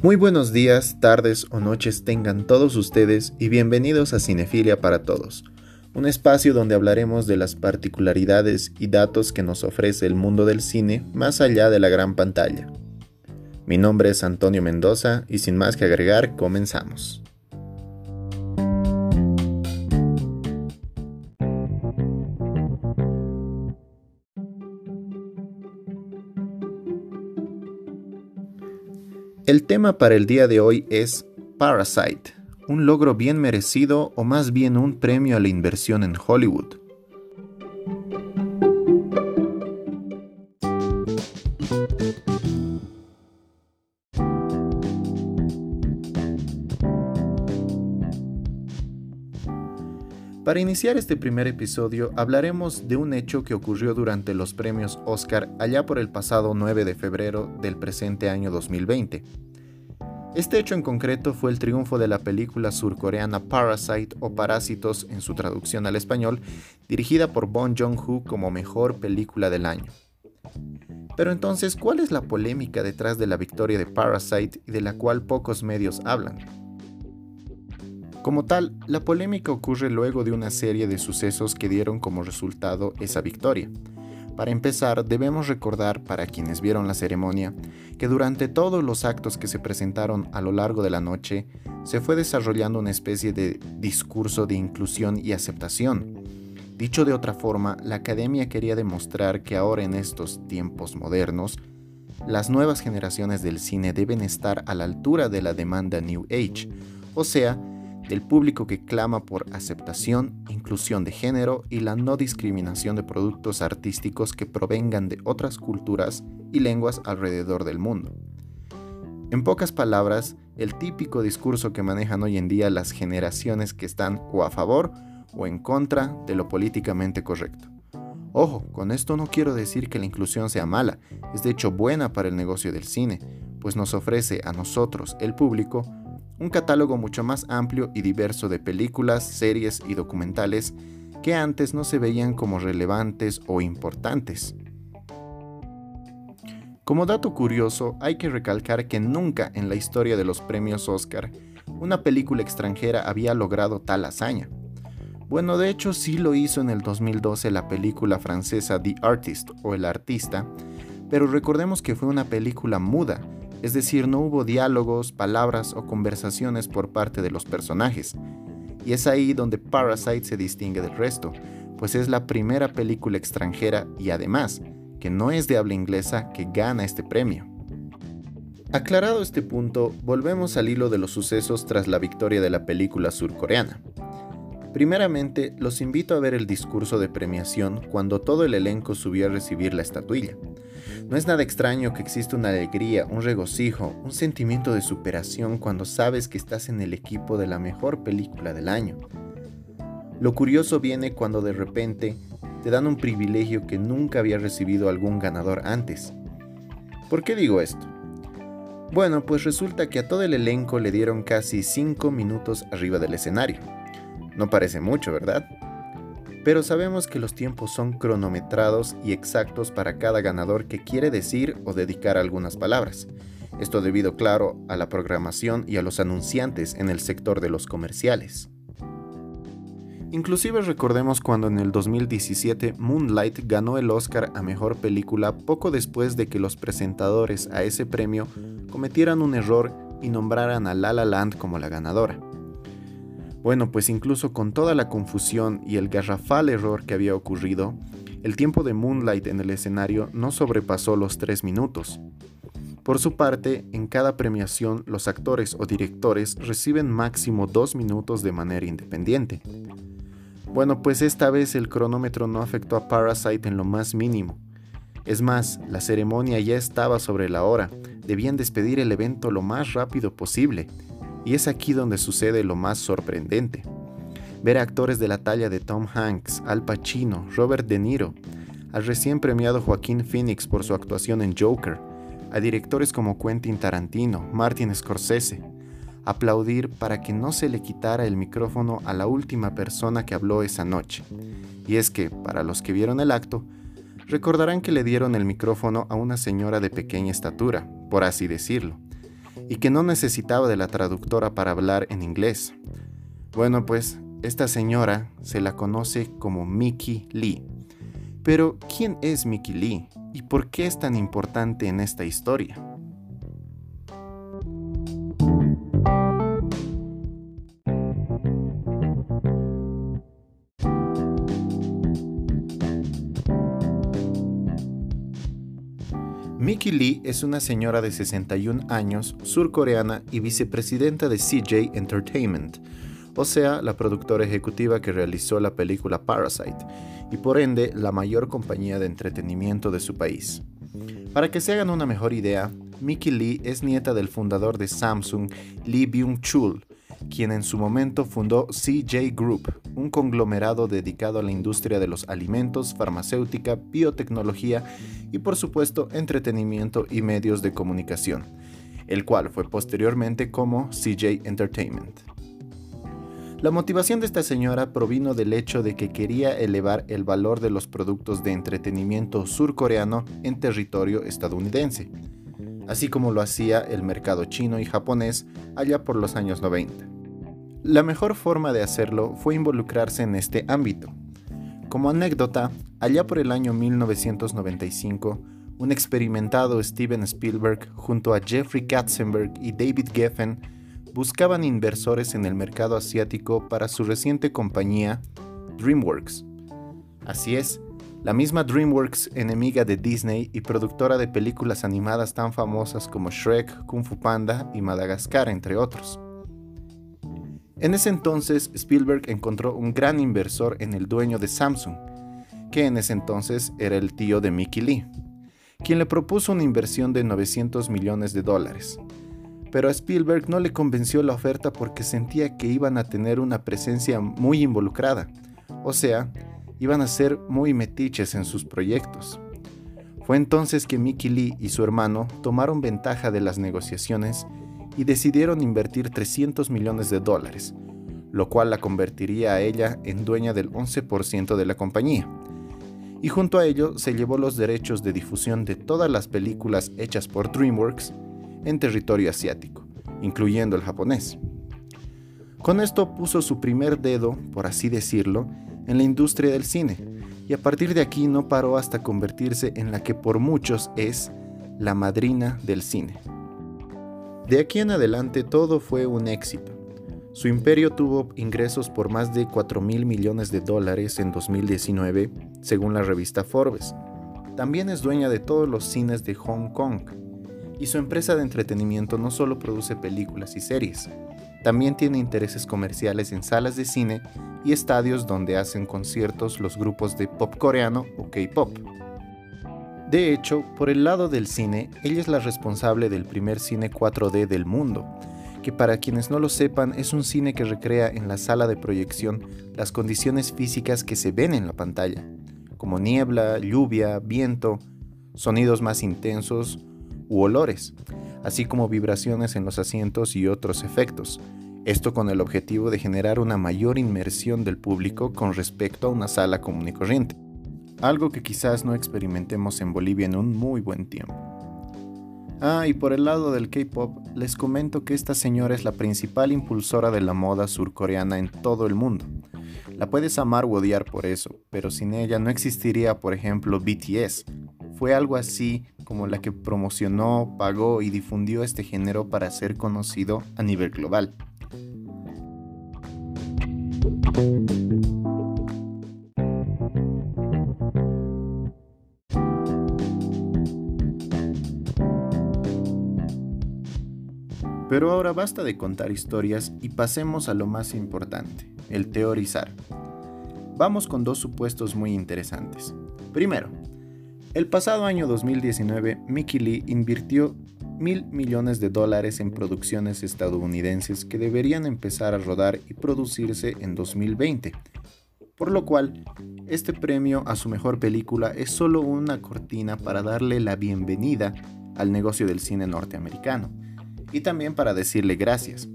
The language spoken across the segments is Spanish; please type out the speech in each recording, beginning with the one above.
Muy buenos días, tardes o noches tengan todos ustedes y bienvenidos a Cinefilia para Todos, un espacio donde hablaremos de las particularidades y datos que nos ofrece el mundo del cine más allá de la gran pantalla. Mi nombre es Antonio Mendoza y sin más que agregar, comenzamos. El tema para el día de hoy es Parasite, un logro bien merecido o más bien un premio a la inversión en Hollywood. Para iniciar este primer episodio hablaremos de un hecho que ocurrió durante los premios Oscar allá por el pasado 9 de febrero del presente año 2020. Este hecho en concreto fue el triunfo de la película surcoreana Parasite o Parásitos en su traducción al español, dirigida por Bong Joon-ho como mejor película del año. Pero entonces, ¿cuál es la polémica detrás de la victoria de Parasite y de la cual pocos medios hablan? Como tal, la polémica ocurre luego de una serie de sucesos que dieron como resultado esa victoria. Para empezar, debemos recordar para quienes vieron la ceremonia que durante todos los actos que se presentaron a lo largo de la noche se fue desarrollando una especie de discurso de inclusión y aceptación. Dicho de otra forma, la academia quería demostrar que ahora en estos tiempos modernos, las nuevas generaciones del cine deben estar a la altura de la demanda New Age, o sea, del público que clama por aceptación, inclusión de género y la no discriminación de productos artísticos que provengan de otras culturas y lenguas alrededor del mundo. En pocas palabras, el típico discurso que manejan hoy en día las generaciones que están o a favor o en contra de lo políticamente correcto. Ojo, con esto no quiero decir que la inclusión sea mala, es de hecho buena para el negocio del cine, pues nos ofrece a nosotros, el público, un catálogo mucho más amplio y diverso de películas, series y documentales que antes no se veían como relevantes o importantes. Como dato curioso, hay que recalcar que nunca en la historia de los premios Oscar una película extranjera había logrado tal hazaña. Bueno, de hecho sí lo hizo en el 2012 la película francesa The Artist o El Artista, pero recordemos que fue una película muda, es decir, no hubo diálogos, palabras o conversaciones por parte de los personajes. Y es ahí donde Parasite se distingue del resto, pues es la primera película extranjera y además, que no es de habla inglesa, que gana este premio. Aclarado este punto, volvemos al hilo de los sucesos tras la victoria de la película surcoreana. Primeramente, los invito a ver el discurso de premiación cuando todo el elenco subió a recibir la estatuilla. No es nada extraño que exista una alegría, un regocijo, un sentimiento de superación cuando sabes que estás en el equipo de la mejor película del año. Lo curioso viene cuando de repente te dan un privilegio que nunca había recibido algún ganador antes. ¿Por qué digo esto? Bueno, pues resulta que a todo el elenco le dieron casi 5 minutos arriba del escenario. No parece mucho, ¿verdad? Pero sabemos que los tiempos son cronometrados y exactos para cada ganador que quiere decir o dedicar algunas palabras. Esto debido, claro, a la programación y a los anunciantes en el sector de los comerciales. Inclusive recordemos cuando en el 2017 Moonlight ganó el Oscar a Mejor Película poco después de que los presentadores a ese premio cometieran un error y nombraran a La La Land como la ganadora. Bueno, pues incluso con toda la confusión y el garrafal error que había ocurrido, el tiempo de Moonlight en el escenario no sobrepasó los tres minutos. Por su parte, en cada premiación los actores o directores reciben máximo dos minutos de manera independiente. Bueno, pues esta vez el cronómetro no afectó a Parasite en lo más mínimo. Es más, la ceremonia ya estaba sobre la hora, debían despedir el evento lo más rápido posible, y es aquí donde sucede lo más sorprendente. Ver a actores de la talla de Tom Hanks, Al Pacino, Robert De Niro, al recién premiado Joaquín Phoenix por su actuación en Joker, a directores como Quentin Tarantino, Martin Scorsese, aplaudir para que no se le quitara el micrófono a la última persona que habló esa noche. Y es que, para los que vieron el acto, recordarán que le dieron el micrófono a una señora de pequeña estatura, por así decirlo, y que no necesitaba de la traductora para hablar en inglés. Bueno, pues esta señora se la conoce como Mickey Lee. Pero, ¿quién es Mickey Lee y por qué es tan importante en esta historia? Mickey Lee es una señora de 61 años, surcoreana y vicepresidenta de CJ Entertainment, o sea, la productora ejecutiva que realizó la película Parasite, y por ende la mayor compañía de entretenimiento de su país. Para que se hagan una mejor idea, Mickey Lee es nieta del fundador de Samsung, Lee Byung-chul, quien en su momento fundó CJ Group, un conglomerado dedicado a la industria de los alimentos, farmacéutica, biotecnología y por supuesto entretenimiento y medios de comunicación, el cual fue posteriormente como CJ Entertainment. La motivación de esta señora provino del hecho de que quería elevar el valor de los productos de entretenimiento surcoreano en territorio estadounidense, así como lo hacía el mercado chino y japonés allá por los años 90. La mejor forma de hacerlo fue involucrarse en este ámbito. Como anécdota, allá por el año 1995, un experimentado Steven Spielberg junto a Jeffrey Katzenberg y David Geffen buscaban inversores en el mercado asiático para su reciente compañía DreamWorks. Así es, la misma DreamWorks, enemiga de Disney y productora de películas animadas tan famosas como Shrek, Kung Fu Panda y Madagascar, entre otros. En ese entonces, Spielberg encontró un gran inversor en el dueño de Samsung, que en ese entonces era el tío de Mickey Lee, quien le propuso una inversión de 900 millones de dólares. Pero a Spielberg no le convenció la oferta porque sentía que iban a tener una presencia muy involucrada, o sea, iban a ser muy metiches en sus proyectos. Fue entonces que Mickey Lee y su hermano tomaron ventaja de las negociaciones y decidieron invertir 300 millones de dólares, lo cual la convertiría a ella en dueña del 11% de la compañía. Y junto a ello se llevó los derechos de difusión de todas las películas hechas por DreamWorks en territorio asiático, incluyendo el japonés. Con esto puso su primer dedo, por así decirlo, en la industria del cine, y a partir de aquí no paró hasta convertirse en la que por muchos es la madrina del cine. De aquí en adelante todo fue un éxito. Su imperio tuvo ingresos por más de 4 mil millones de dólares en 2019, según la revista Forbes. También es dueña de todos los cines de Hong Kong. Y su empresa de entretenimiento no solo produce películas y series, también tiene intereses comerciales en salas de cine y estadios donde hacen conciertos los grupos de pop coreano o K-pop. De hecho, por el lado del cine, ella es la responsable del primer cine 4D del mundo, que para quienes no lo sepan es un cine que recrea en la sala de proyección las condiciones físicas que se ven en la pantalla, como niebla, lluvia, viento, sonidos más intensos u olores, así como vibraciones en los asientos y otros efectos, esto con el objetivo de generar una mayor inmersión del público con respecto a una sala común y corriente algo que quizás no experimentemos en Bolivia en un muy buen tiempo. Ah, y por el lado del K-Pop, les comento que esta señora es la principal impulsora de la moda surcoreana en todo el mundo. La puedes amar o odiar por eso, pero sin ella no existiría, por ejemplo, BTS. Fue algo así como la que promocionó, pagó y difundió este género para ser conocido a nivel global. Pero ahora basta de contar historias y pasemos a lo más importante, el teorizar. Vamos con dos supuestos muy interesantes. Primero, el pasado año 2019, Mickey Lee invirtió mil millones de dólares en producciones estadounidenses que deberían empezar a rodar y producirse en 2020, por lo cual este premio a su mejor película es solo una cortina para darle la bienvenida al negocio del cine norteamericano y también para decirle gracias.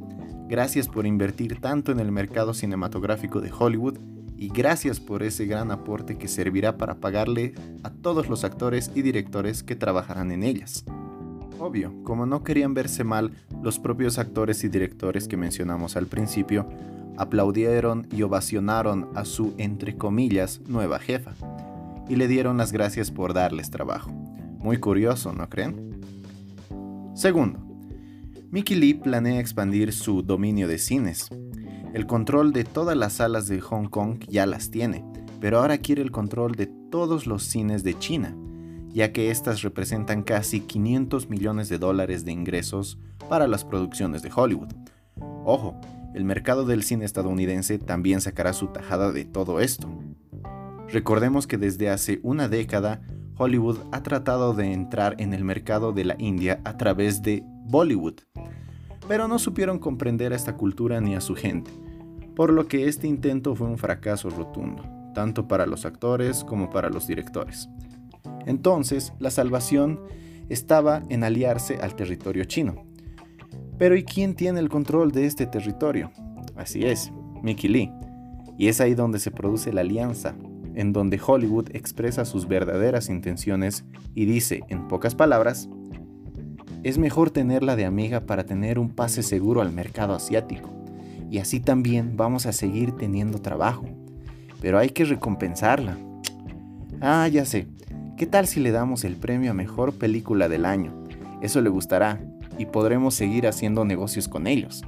Gracias por invertir tanto en el mercado cinematográfico de Hollywood y gracias por ese gran aporte que servirá para pagarle a todos los actores y directores que trabajarán en ellas. Obvio, como no querían verse mal, los propios actores y directores que mencionamos al principio aplaudieron y ovacionaron a su, entre comillas, nueva jefa, y le dieron las gracias por darles trabajo. Muy curioso, ¿no creen? Segundo, Mickey Lee planea expandir su dominio de cines. El control de todas las salas de Hong Kong ya las tiene, pero ahora quiere el control de todos los cines de China, ya que éstas representan casi 500 millones de dólares de ingresos para las producciones de Hollywood. Ojo, el mercado del cine estadounidense también sacará su tajada de todo esto. Recordemos que desde hace una década Hollywood ha tratado de entrar en el mercado de la India a través de Bollywood, pero no supieron comprender a esta cultura ni a su gente, por lo que este intento fue un fracaso rotundo tanto para los actores como para los directores. Entonces, la salvación estaba en aliarse al territorio chino. Pero ¿y quién tiene el control de este territorio? Así es, Mickey Lee. Y es ahí donde se produce la alianza, en donde Hollywood expresa sus verdaderas intenciones y dice, en pocas palabras, es mejor tenerla de amiga para tener un pase seguro al mercado asiático. Y así también vamos a seguir teniendo trabajo pero hay que recompensarla. Ah, ya sé. ¿Qué tal si le damos el premio a mejor película del año? Eso le gustará y podremos seguir haciendo negocios con ellos.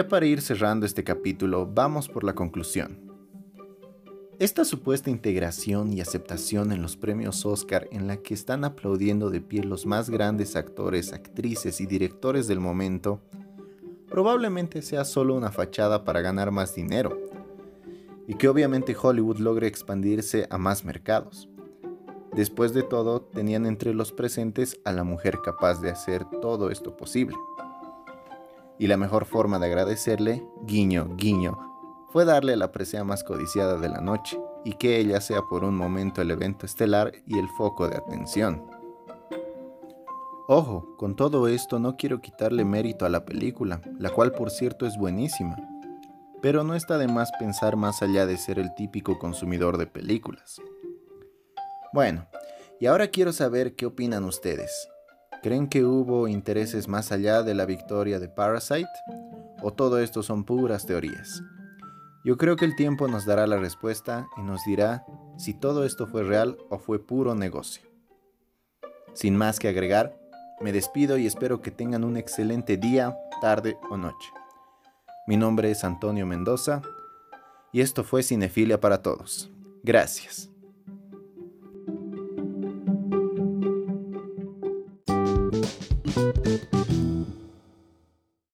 Ya para ir cerrando este capítulo, vamos por la conclusión. Esta supuesta integración y aceptación en los premios Oscar en la que están aplaudiendo de pie los más grandes actores, actrices y directores del momento, probablemente sea solo una fachada para ganar más dinero, y que obviamente Hollywood logre expandirse a más mercados. Después de todo, tenían entre los presentes a la mujer capaz de hacer todo esto posible. Y la mejor forma de agradecerle, guiño, guiño, fue darle la presea más codiciada de la noche, y que ella sea por un momento el evento estelar y el foco de atención. Ojo, con todo esto no quiero quitarle mérito a la película, la cual por cierto es buenísima, pero no está de más pensar más allá de ser el típico consumidor de películas. Bueno, y ahora quiero saber qué opinan ustedes. ¿Creen que hubo intereses más allá de la victoria de Parasite? ¿O todo esto son puras teorías? Yo creo que el tiempo nos dará la respuesta y nos dirá si todo esto fue real o fue puro negocio. Sin más que agregar, me despido y espero que tengan un excelente día, tarde o noche. Mi nombre es Antonio Mendoza y esto fue Cinefilia para Todos. Gracias.